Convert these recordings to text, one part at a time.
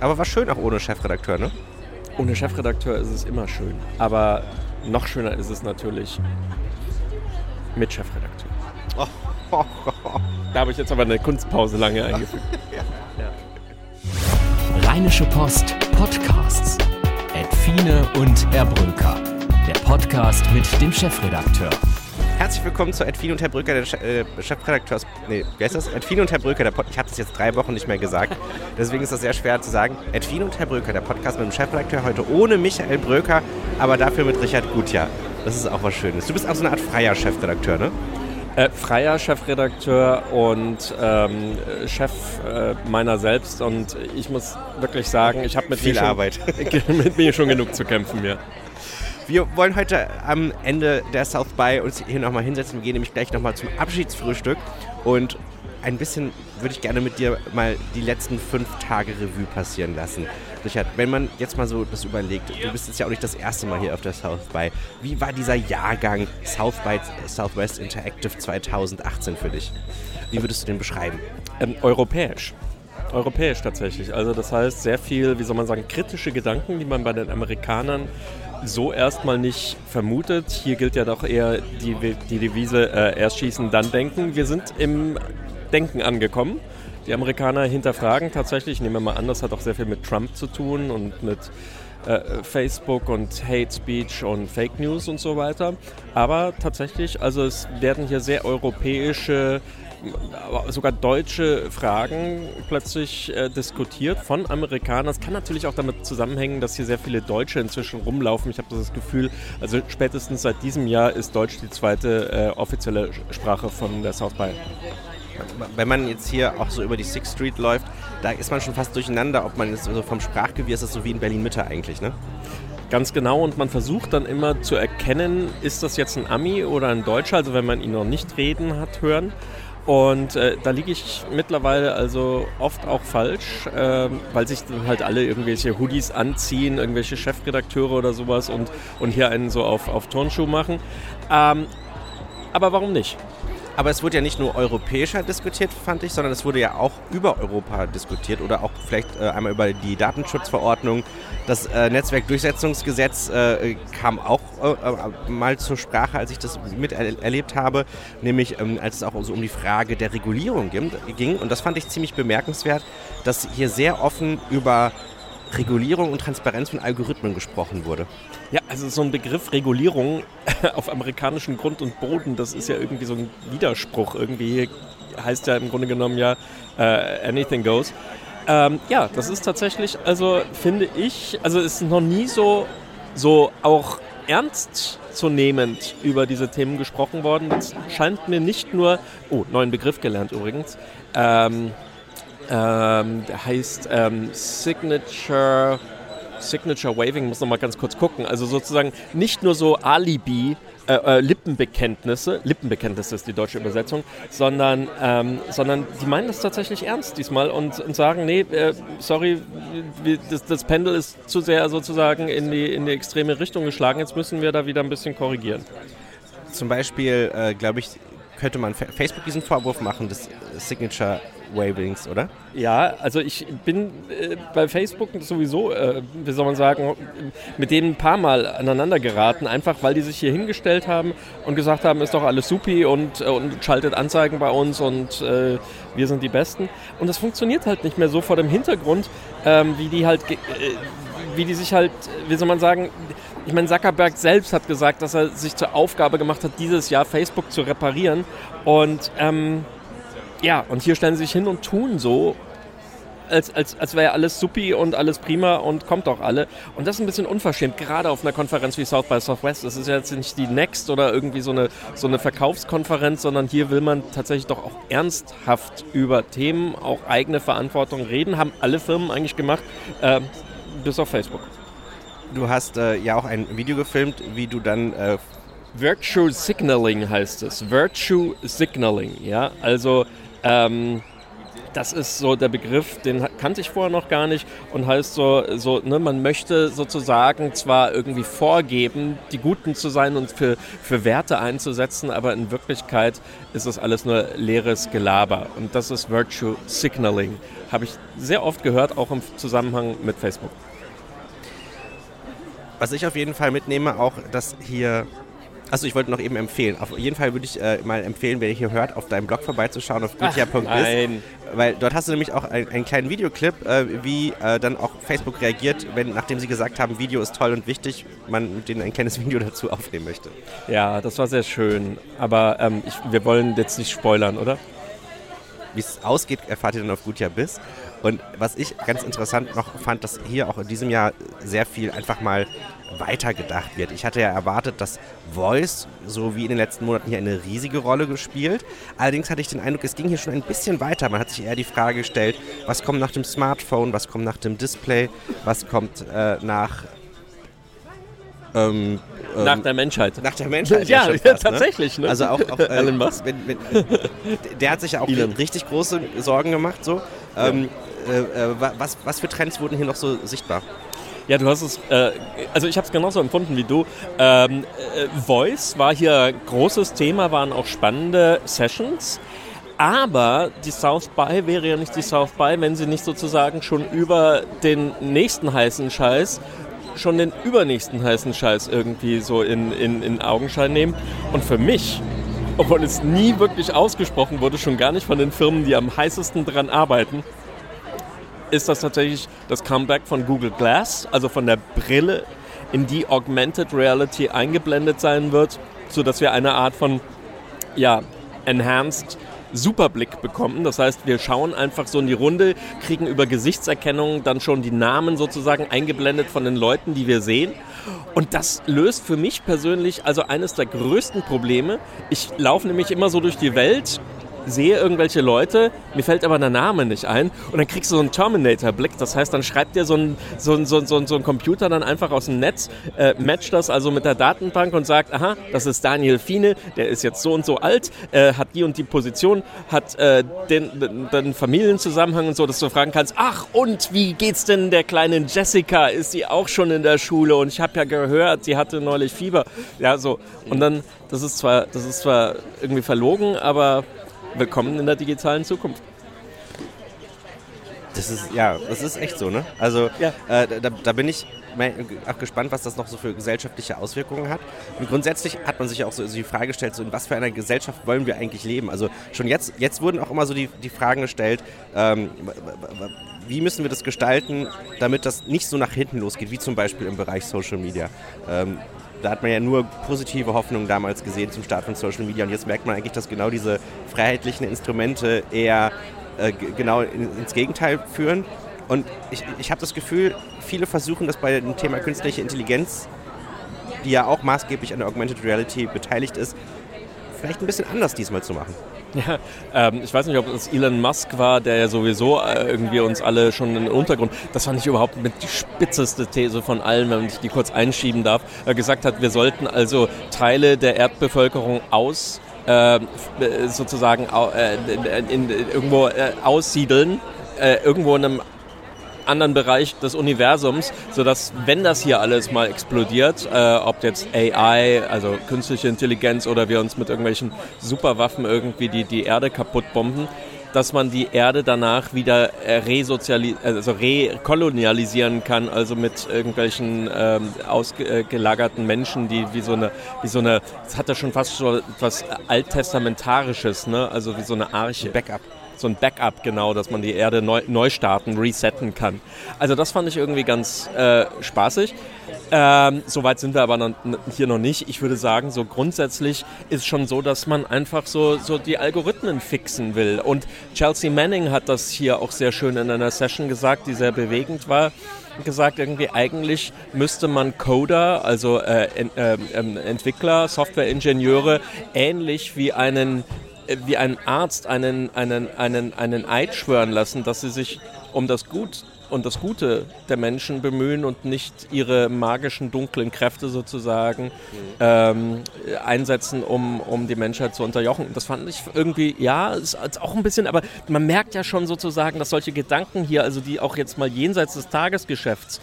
Aber war schön auch ohne Chefredakteur, ne? Ohne Chefredakteur ist es immer schön. Aber noch schöner ist es natürlich mit Chefredakteur. Oh, oh, oh. Da habe ich jetzt aber eine Kunstpause lange eingefügt. ja. Ja. Rheinische Post Podcasts. Edfine und Erbrücker. Der Podcast mit dem Chefredakteur. Herzlich willkommen zu Edwin und Herr Brücker, der äh, Chefredakteurs. Nee, wie heißt das? Edwin und Herr Brücker, der Pod Ich habe das jetzt drei Wochen nicht mehr gesagt. Deswegen ist das sehr schwer zu sagen. Edwin und Herr Brücker, der Podcast mit dem Chefredakteur heute ohne Michael Bröker, aber dafür mit Richard Gutjahr. Das ist auch was Schönes. Du bist auch so eine Art freier Chefredakteur, ne? Äh, freier Chefredakteur und ähm, Chef äh, meiner selbst. Und ich muss wirklich sagen, ich habe mit, Viel Arbeit. mit mir schon genug zu kämpfen. Ja. Wir wollen heute am Ende der South by uns hier nochmal hinsetzen. Wir gehen nämlich gleich nochmal zum Abschiedsfrühstück und ein bisschen würde ich gerne mit dir mal die letzten fünf Tage Revue passieren lassen. Richard, wenn man jetzt mal so das überlegt, du bist jetzt ja auch nicht das erste Mal hier auf der South by. Wie war dieser Jahrgang South by Southwest Interactive 2018 für dich? Wie würdest du den beschreiben? Ähm, europäisch. Europäisch tatsächlich. Also das heißt sehr viel, wie soll man sagen, kritische Gedanken, die man bei den Amerikanern so erstmal nicht vermutet. Hier gilt ja doch eher die, die Devise äh, erst schießen, dann denken. Wir sind im Denken angekommen. Die Amerikaner hinterfragen tatsächlich, ich nehme mal an, das hat auch sehr viel mit Trump zu tun und mit äh, Facebook und Hate Speech und Fake News und so weiter. Aber tatsächlich, also es werden hier sehr europäische sogar deutsche Fragen plötzlich äh, diskutiert von Amerikanern. Das kann natürlich auch damit zusammenhängen, dass hier sehr viele Deutsche inzwischen rumlaufen. Ich habe das Gefühl, also spätestens seit diesem Jahr ist Deutsch die zweite äh, offizielle Sprache von der South by. Wenn man jetzt hier auch so über die Sixth Street läuft, da ist man schon fast durcheinander, ob man jetzt so vom Sprachgewirr ist das so wie in Berlin Mitte eigentlich, ne? Ganz genau, und man versucht dann immer zu erkennen, ist das jetzt ein Ami oder ein Deutscher, also wenn man ihn noch nicht reden hat hören. Und äh, da liege ich mittlerweile also oft auch falsch, äh, weil sich dann halt alle irgendwelche Hoodies anziehen, irgendwelche Chefredakteure oder sowas und, und hier einen so auf, auf Turnschuh machen. Ähm, aber warum nicht? Aber es wurde ja nicht nur europäischer diskutiert, fand ich, sondern es wurde ja auch über Europa diskutiert oder auch vielleicht äh, einmal über die Datenschutzverordnung. Das äh, Netzwerkdurchsetzungsgesetz äh, kam auch äh, äh, mal zur Sprache, als ich das miterlebt habe, nämlich ähm, als es auch so um die Frage der Regulierung ging. Und das fand ich ziemlich bemerkenswert, dass hier sehr offen über Regulierung und Transparenz von Algorithmen gesprochen wurde. Ja, also so ein Begriff Regulierung auf amerikanischem Grund und Boden, das ist ja irgendwie so ein Widerspruch. Irgendwie heißt ja im Grunde genommen ja uh, anything goes. Ähm, ja, das ist tatsächlich, also finde ich, also ist noch nie so, so auch ernstzunehmend über diese Themen gesprochen worden. Es scheint mir nicht nur, oh, neuen Begriff gelernt übrigens, ähm, ähm, der heißt ähm, Signature, Signature Waving, muss noch mal ganz kurz gucken. Also sozusagen nicht nur so Alibi, äh, äh, Lippenbekenntnisse, Lippenbekenntnisse ist die deutsche Übersetzung, sondern, ähm, sondern die meinen das tatsächlich ernst diesmal und, und sagen, nee, äh, sorry, wir, das, das, Pendel ist zu sehr sozusagen in die, in die extreme Richtung geschlagen, jetzt müssen wir da wieder ein bisschen korrigieren. Zum Beispiel, äh, glaube ich, könnte man Facebook diesen Vorwurf machen, das Signature Wavings, oder? Ja, also ich bin äh, bei Facebook sowieso, äh, wie soll man sagen, mit denen ein paar Mal aneinander geraten, einfach weil die sich hier hingestellt haben und gesagt haben, ist doch alles supi und, äh, und schaltet Anzeigen bei uns und äh, wir sind die Besten. Und das funktioniert halt nicht mehr so vor dem Hintergrund, ähm, wie die halt, äh, wie die sich halt, wie soll man sagen, ich meine, Zuckerberg selbst hat gesagt, dass er sich zur Aufgabe gemacht hat, dieses Jahr Facebook zu reparieren. Und ähm, ja, und hier stellen sie sich hin und tun so, als, als, als wäre alles supi und alles prima und kommt doch alle. Und das ist ein bisschen unverschämt, gerade auf einer Konferenz wie South by Southwest. Das ist jetzt nicht die Next oder irgendwie so eine, so eine Verkaufskonferenz, sondern hier will man tatsächlich doch auch ernsthaft über Themen, auch eigene Verantwortung reden. Haben alle Firmen eigentlich gemacht, äh, bis auf Facebook. Du hast äh, ja auch ein Video gefilmt, wie du dann äh Virtue Signaling heißt es. Virtue Signaling, ja. Also ähm, das ist so der Begriff, den kannte ich vorher noch gar nicht und heißt so, so ne, man möchte sozusagen zwar irgendwie vorgeben, die Guten zu sein und für, für Werte einzusetzen, aber in Wirklichkeit ist das alles nur leeres Gelaber. Und das ist Virtue Signaling. Habe ich sehr oft gehört, auch im Zusammenhang mit Facebook. Was ich auf jeden Fall mitnehme, auch, dass hier also ich wollte noch eben empfehlen. Auf jeden Fall würde ich äh, mal empfehlen, wer hier hört, auf deinem Blog vorbeizuschauen, auf goodyear.biz. Weil dort hast du nämlich auch ein, einen kleinen Videoclip, äh, wie äh, dann auch Facebook reagiert, wenn, nachdem sie gesagt haben, Video ist toll und wichtig, man mit denen ein kleines Video dazu aufnehmen möchte. Ja, das war sehr schön. Aber ähm, ich, wir wollen jetzt nicht spoilern, oder? Wie es ausgeht, erfahrt ihr dann auf Goodyear Biz. Und was ich ganz interessant noch fand, dass hier auch in diesem Jahr sehr viel einfach mal weitergedacht wird. Ich hatte ja erwartet, dass Voice, so wie in den letzten Monaten, hier eine riesige Rolle gespielt. Allerdings hatte ich den Eindruck, es ging hier schon ein bisschen weiter. Man hat sich eher die Frage gestellt, was kommt nach dem Smartphone, was kommt nach dem Display, was kommt äh, nach ähm, ähm, nach der Menschheit. Nach der Menschheit. ja, ja fast, ne? tatsächlich. Ne? Also auch, auch äh, Elon Musk. Wenn, wenn, der hat sich ja auch Elon. richtig große Sorgen gemacht. So. Ähm, äh, äh was, was für Trends wurden hier noch so sichtbar? Ja, du hast es, äh, also ich habe es genauso empfunden wie du. Ähm, äh, Voice war hier großes Thema, waren auch spannende Sessions. Aber die South by wäre ja nicht die South by, wenn sie nicht sozusagen schon über den nächsten heißen Scheiß schon den übernächsten heißen Scheiß irgendwie so in, in, in Augenschein nehmen. Und für mich, obwohl es nie wirklich ausgesprochen wurde, schon gar nicht von den Firmen, die am heißesten dran arbeiten, ist das tatsächlich das Comeback von Google Glass, also von der Brille, in die Augmented Reality eingeblendet sein wird, sodass wir eine Art von ja, Enhanced Superblick bekommen. Das heißt, wir schauen einfach so in die Runde, kriegen über Gesichtserkennung dann schon die Namen sozusagen eingeblendet von den Leuten, die wir sehen. Und das löst für mich persönlich also eines der größten Probleme. Ich laufe nämlich immer so durch die Welt sehe irgendwelche Leute, mir fällt aber der Name nicht ein und dann kriegst du so einen Terminator-Blick. Das heißt, dann schreibt dir so ein, so ein, so ein, so ein Computer dann einfach aus dem Netz, äh, matcht das also mit der Datenbank und sagt, aha, das ist Daniel Fiene, der ist jetzt so und so alt, äh, hat die und die Position, hat äh, den, den Familienzusammenhang und so, dass du fragen kannst, ach und wie geht's denn der kleinen Jessica? Ist sie auch schon in der Schule? Und ich habe ja gehört, sie hatte neulich Fieber. Ja, so. Und dann, das ist zwar, das ist zwar irgendwie verlogen, aber willkommen in der digitalen Zukunft. Das ist, ja, das ist echt so, ne? Also, ja. äh, da, da, bin ich auch gespannt, was das noch so für gesellschaftliche Auswirkungen hat. Und grundsätzlich hat man sich auch so die Frage gestellt, so in was für einer Gesellschaft wollen wir eigentlich leben? Also schon jetzt, jetzt wurden auch immer so die, die Fragen gestellt, ähm, wie müssen wir das gestalten, damit das nicht so nach hinten losgeht, wie zum Beispiel im Bereich Social Media. Ähm, da hat man ja nur positive Hoffnungen damals gesehen zum Start von Social Media und jetzt merkt man eigentlich, dass genau diese freiheitlichen Instrumente eher äh, genau in, ins Gegenteil führen. Und ich, ich habe das Gefühl, viele versuchen das bei dem Thema künstliche Intelligenz, die ja auch maßgeblich an der Augmented Reality beteiligt ist, vielleicht ein bisschen anders diesmal zu machen. Ja, ähm, ich weiß nicht, ob es Elon Musk war, der ja sowieso äh, irgendwie uns alle schon in den Untergrund, das fand ich überhaupt mit die spitzeste These von allen, wenn ich die kurz einschieben darf, äh, gesagt hat, wir sollten also Teile der Erdbevölkerung aus äh, sozusagen äh, in, in, irgendwo äh, aussiedeln, irgendwo in einem anderen Bereich des Universums, sodass, wenn das hier alles mal explodiert, äh, ob jetzt AI, also künstliche Intelligenz oder wir uns mit irgendwelchen Superwaffen irgendwie die, die Erde kaputt bomben, dass man die Erde danach wieder äh, also rekolonialisieren kann, also mit irgendwelchen ähm, ausgelagerten Menschen, die wie so eine, wie so eine, das hat ja schon fast so etwas Alttestamentarisches, ne? also wie so eine Arche. Backup so ein Backup genau, dass man die Erde neu, neu starten, resetten kann. Also das fand ich irgendwie ganz äh, spaßig. Ähm, Soweit sind wir aber noch, hier noch nicht. Ich würde sagen, so grundsätzlich ist schon so, dass man einfach so, so die Algorithmen fixen will. Und Chelsea Manning hat das hier auch sehr schön in einer Session gesagt, die sehr bewegend war gesagt, irgendwie eigentlich müsste man Coder, also äh, äh, äh, Entwickler, Softwareingenieure, ähnlich wie einen wie ein Arzt einen, einen, einen, einen Eid schwören lassen, dass sie sich um das Gut und das Gute der Menschen bemühen und nicht ihre magischen dunklen Kräfte sozusagen mhm. ähm, einsetzen, um, um die Menschheit zu unterjochen. Das fand ich irgendwie, ja, ist, ist auch ein bisschen, aber man merkt ja schon sozusagen, dass solche Gedanken hier, also die auch jetzt mal jenseits des Tagesgeschäfts,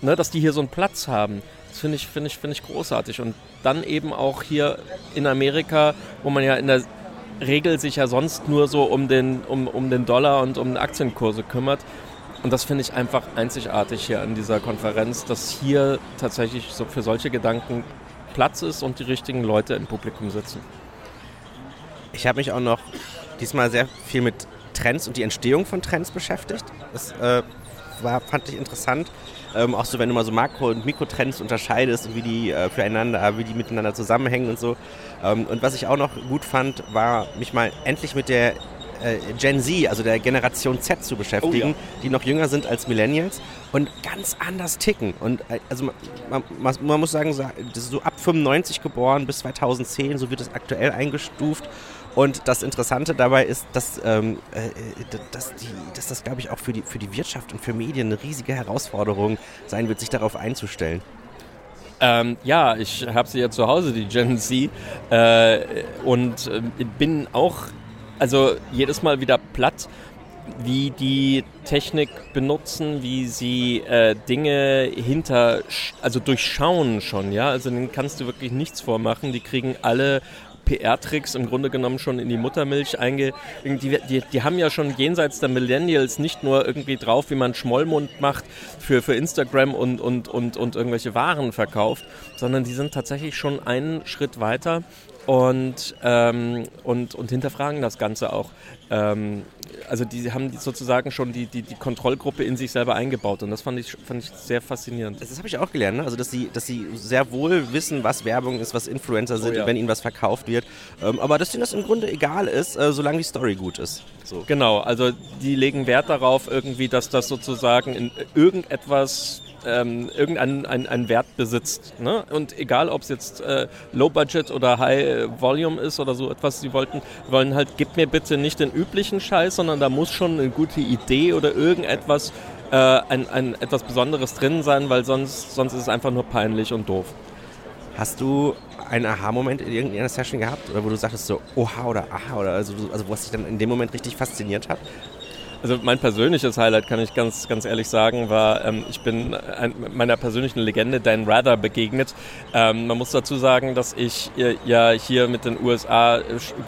ne, dass die hier so einen Platz haben. Das finde ich, find ich, find ich großartig. Und dann eben auch hier in Amerika, wo man ja in der Regel sich ja sonst nur so um den, um, um den Dollar und um Aktienkurse kümmert. Und das finde ich einfach einzigartig hier an dieser Konferenz, dass hier tatsächlich so für solche Gedanken Platz ist und die richtigen Leute im Publikum sitzen. Ich habe mich auch noch diesmal sehr viel mit Trends und die Entstehung von Trends beschäftigt. Das äh, war, fand ich interessant. Ähm, auch so, wenn du mal so Makro- und Mikrotrends unterscheidest und wie die äh, füreinander, wie die miteinander zusammenhängen und so. Ähm, und was ich auch noch gut fand, war mich mal endlich mit der äh, Gen Z, also der Generation Z zu beschäftigen, oh, ja. die noch jünger sind als Millennials und ganz anders ticken. Und äh, also man, man, man muss sagen, so ab 95 geboren bis 2010, so wird es aktuell eingestuft. Und das Interessante dabei ist, dass, ähm, äh, dass, die, dass das, glaube ich, auch für die, für die Wirtschaft und für Medien eine riesige Herausforderung sein wird, sich darauf einzustellen. Ähm, ja, ich habe sie ja zu Hause, die Gen Z, äh, und äh, bin auch, also jedes Mal wieder platt, wie die Technik benutzen, wie sie äh, Dinge hinter, also durchschauen schon, ja, also denen kannst du wirklich nichts vormachen, die kriegen alle PR-Tricks im Grunde genommen schon in die Muttermilch einge... Die, die, die, haben ja schon jenseits der Millennials nicht nur irgendwie drauf, wie man Schmollmund macht für, für Instagram und, und, und, und irgendwelche Waren verkauft, sondern die sind tatsächlich schon einen Schritt weiter und, ähm, und, und hinterfragen das Ganze auch. Ähm, also die haben sozusagen schon die, die, die Kontrollgruppe in sich selber eingebaut und das fand ich, fand ich sehr faszinierend. Das, das habe ich auch gelernt, ne? also dass sie, dass sie sehr wohl wissen, was Werbung ist, was Influencer sind, oh, ja. wenn ihnen was verkauft wird, ähm, aber dass ihnen das im Grunde egal ist, äh, solange die Story gut ist. So. Genau, also die legen Wert darauf irgendwie, dass das sozusagen in irgendetwas ähm, irgendeinen einen Wert besitzt. Ne? Und egal, ob es jetzt äh, Low Budget oder High Volume ist oder so etwas, sie wollten, wollen halt, gib mir bitte nicht den üblichen Scheiß, sondern da muss schon eine gute Idee oder irgendetwas, äh, ein, ein, etwas Besonderes drin sein, weil sonst, sonst ist es einfach nur peinlich und doof. Hast du einen Aha-Moment in irgendeiner Session gehabt? Oder wo du sagtest so, oha oder aha, oder also, also was dich dann in dem Moment richtig fasziniert hat? Also mein persönliches Highlight, kann ich ganz, ganz ehrlich sagen, war, ähm, ich bin ein, meiner persönlichen Legende Dan Rather begegnet. Ähm, man muss dazu sagen, dass ich äh, ja hier mit den USA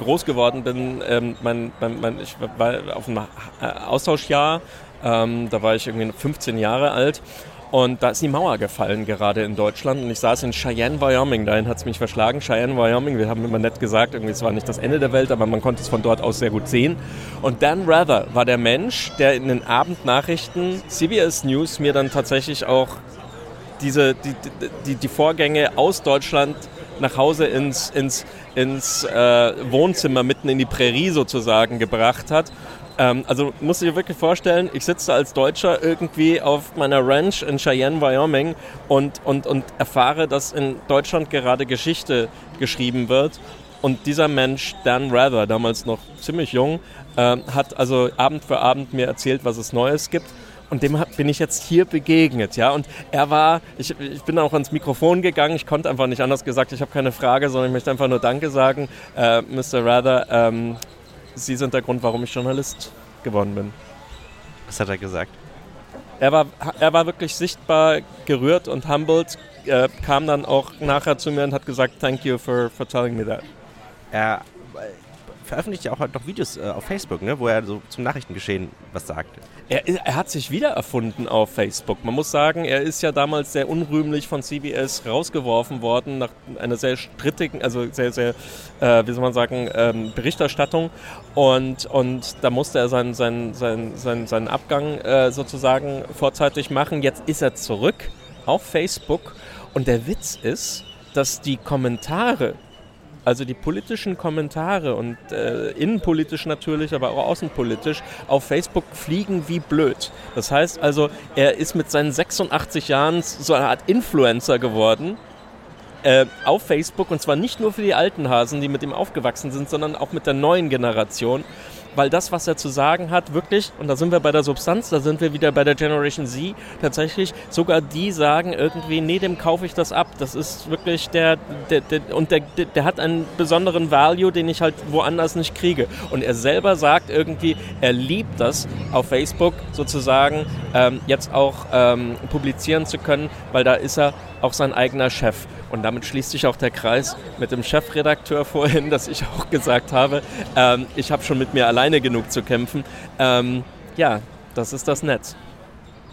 groß geworden bin. Ähm, mein, mein, mein, ich war auf einem äh, Austauschjahr, ähm, da war ich irgendwie 15 Jahre alt und da ist die Mauer gefallen, gerade in Deutschland. Und ich saß in Cheyenne, Wyoming. Dahin hat es mich verschlagen. Cheyenne, Wyoming. Wir haben immer nett gesagt, irgendwie, es war nicht das Ende der Welt, aber man konnte es von dort aus sehr gut sehen. Und Dan Rather war der Mensch, der in den Abendnachrichten CBS News mir dann tatsächlich auch diese, die, die, die Vorgänge aus Deutschland nach Hause ins, ins, ins äh, Wohnzimmer mitten in die Prärie sozusagen gebracht hat ähm, also du dir wirklich vorstellen, ich sitze als Deutscher irgendwie auf meiner Ranch in Cheyenne, Wyoming und, und, und erfahre, dass in Deutschland gerade Geschichte geschrieben wird. Und dieser Mensch, Dan Rather, damals noch ziemlich jung, äh, hat also Abend für Abend mir erzählt, was es Neues gibt. Und dem bin ich jetzt hier begegnet, ja. Und er war, ich, ich bin auch ans Mikrofon gegangen, ich konnte einfach nicht anders gesagt, ich habe keine Frage, sondern ich möchte einfach nur Danke sagen, äh, Mr. Rather. Ähm, Sie sind der Grund, warum ich Journalist geworden bin. Was hat er gesagt? Er war, er war wirklich sichtbar gerührt und humbled, äh, kam dann auch nachher zu mir und hat gesagt, thank you for, for telling me that. Er veröffentlicht ja auch halt noch Videos äh, auf Facebook, ne, wo er so zum Nachrichtengeschehen was sagt. Er, er, hat sich wieder erfunden auf Facebook. Man muss sagen, er ist ja damals sehr unrühmlich von CBS rausgeworfen worden nach einer sehr strittigen, also sehr, sehr, äh, wie soll man sagen, ähm, Berichterstattung. Und, und da musste er seinen, seinen, seinen, seinen, seinen Abgang äh, sozusagen vorzeitig machen. Jetzt ist er zurück auf Facebook. Und der Witz ist, dass die Kommentare also die politischen Kommentare und äh, innenpolitisch natürlich, aber auch außenpolitisch auf Facebook fliegen wie blöd. Das heißt also, er ist mit seinen 86 Jahren so eine Art Influencer geworden. Äh, auf Facebook und zwar nicht nur für die alten Hasen, die mit ihm aufgewachsen sind, sondern auch mit der neuen Generation. Weil das, was er zu sagen hat, wirklich, und da sind wir bei der Substanz, da sind wir wieder bei der Generation Z, tatsächlich, sogar die sagen irgendwie, nee, dem kaufe ich das ab. Das ist wirklich der, der, der und der, der hat einen besonderen Value, den ich halt woanders nicht kriege. Und er selber sagt irgendwie, er liebt das, auf Facebook sozusagen ähm, jetzt auch ähm, publizieren zu können, weil da ist er auch sein eigener Chef. Und damit schließt sich auch der Kreis mit dem Chefredakteur vorhin, dass ich auch gesagt habe, ähm, ich habe schon mit mir alleine genug zu kämpfen. Ähm, ja, das ist das Netz.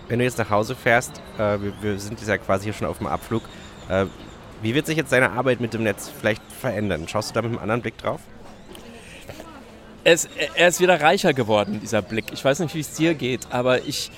Wenn du jetzt nach Hause fährst, äh, wir, wir, sind ja quasi hier schon auf dem Abflug, äh, wie wird sich jetzt deine Arbeit mit dem Netz vielleicht verändern? Schaust du da mit einem anderen Blick drauf? Es, er ist wieder reicher geworden, dieser Blick. Ich weiß nicht, wie es dir geht, aber ich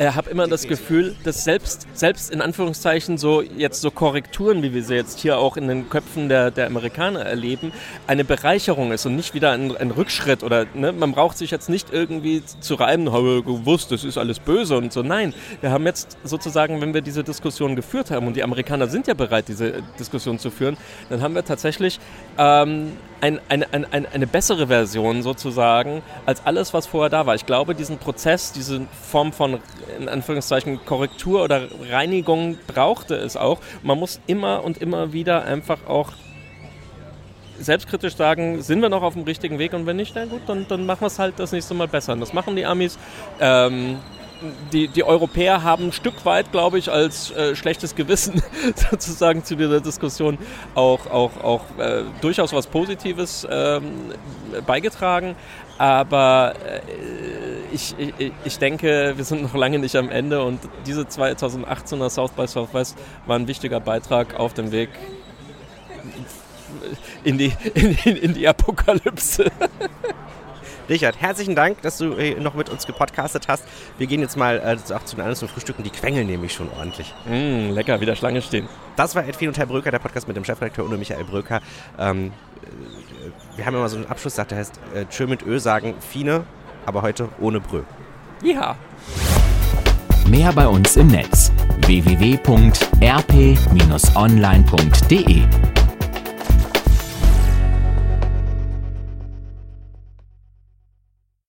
ja, habe immer das Gefühl, dass selbst, selbst in Anführungszeichen so jetzt so Korrekturen, wie wir sie jetzt hier auch in den Köpfen der, der Amerikaner erleben, eine Bereicherung ist und nicht wieder ein, ein Rückschritt oder ne, man braucht sich jetzt nicht irgendwie zu reiben, habe gewusst, das ist alles böse und so. Nein, wir haben jetzt sozusagen, wenn wir diese Diskussion geführt haben und die Amerikaner sind ja bereit, diese Diskussion zu führen, dann haben wir tatsächlich ähm, ein, eine, eine, eine bessere Version sozusagen als alles, was vorher da war. Ich glaube, diesen Prozess, diese Form von in Anführungszeichen Korrektur oder Reinigung brauchte es auch. Man muss immer und immer wieder einfach auch selbstkritisch sagen, sind wir noch auf dem richtigen Weg und wenn nicht, na gut, dann, dann machen wir es halt das nächste Mal besser. Und das machen die Amis. Ähm, die, die Europäer haben ein Stück weit, glaube ich, als äh, schlechtes Gewissen sozusagen zu dieser Diskussion auch, auch, auch äh, durchaus was Positives ähm, beigetragen. Aber äh, ich, ich, ich denke, wir sind noch lange nicht am Ende und diese 2018er South by Southwest war ein wichtiger Beitrag auf dem Weg in die, in, in die Apokalypse. Richard, herzlichen Dank, dass du äh, noch mit uns gepodcastet hast. Wir gehen jetzt mal äh, auch zu den anderen zum Frühstücken. Die quengeln nämlich schon ordentlich. Mm, lecker, wieder Schlange stehen. Das war Edwin und Herr Bröker, der Podcast mit dem Chefredakteur Uno Michael Bröker. Ähm, äh, wir haben immer so einen Abschlusssatz, der heißt, äh, Tschö mit Ö sagen Fine, aber heute ohne Brö. Ja. Mehr bei uns im Netz www.rp-online.de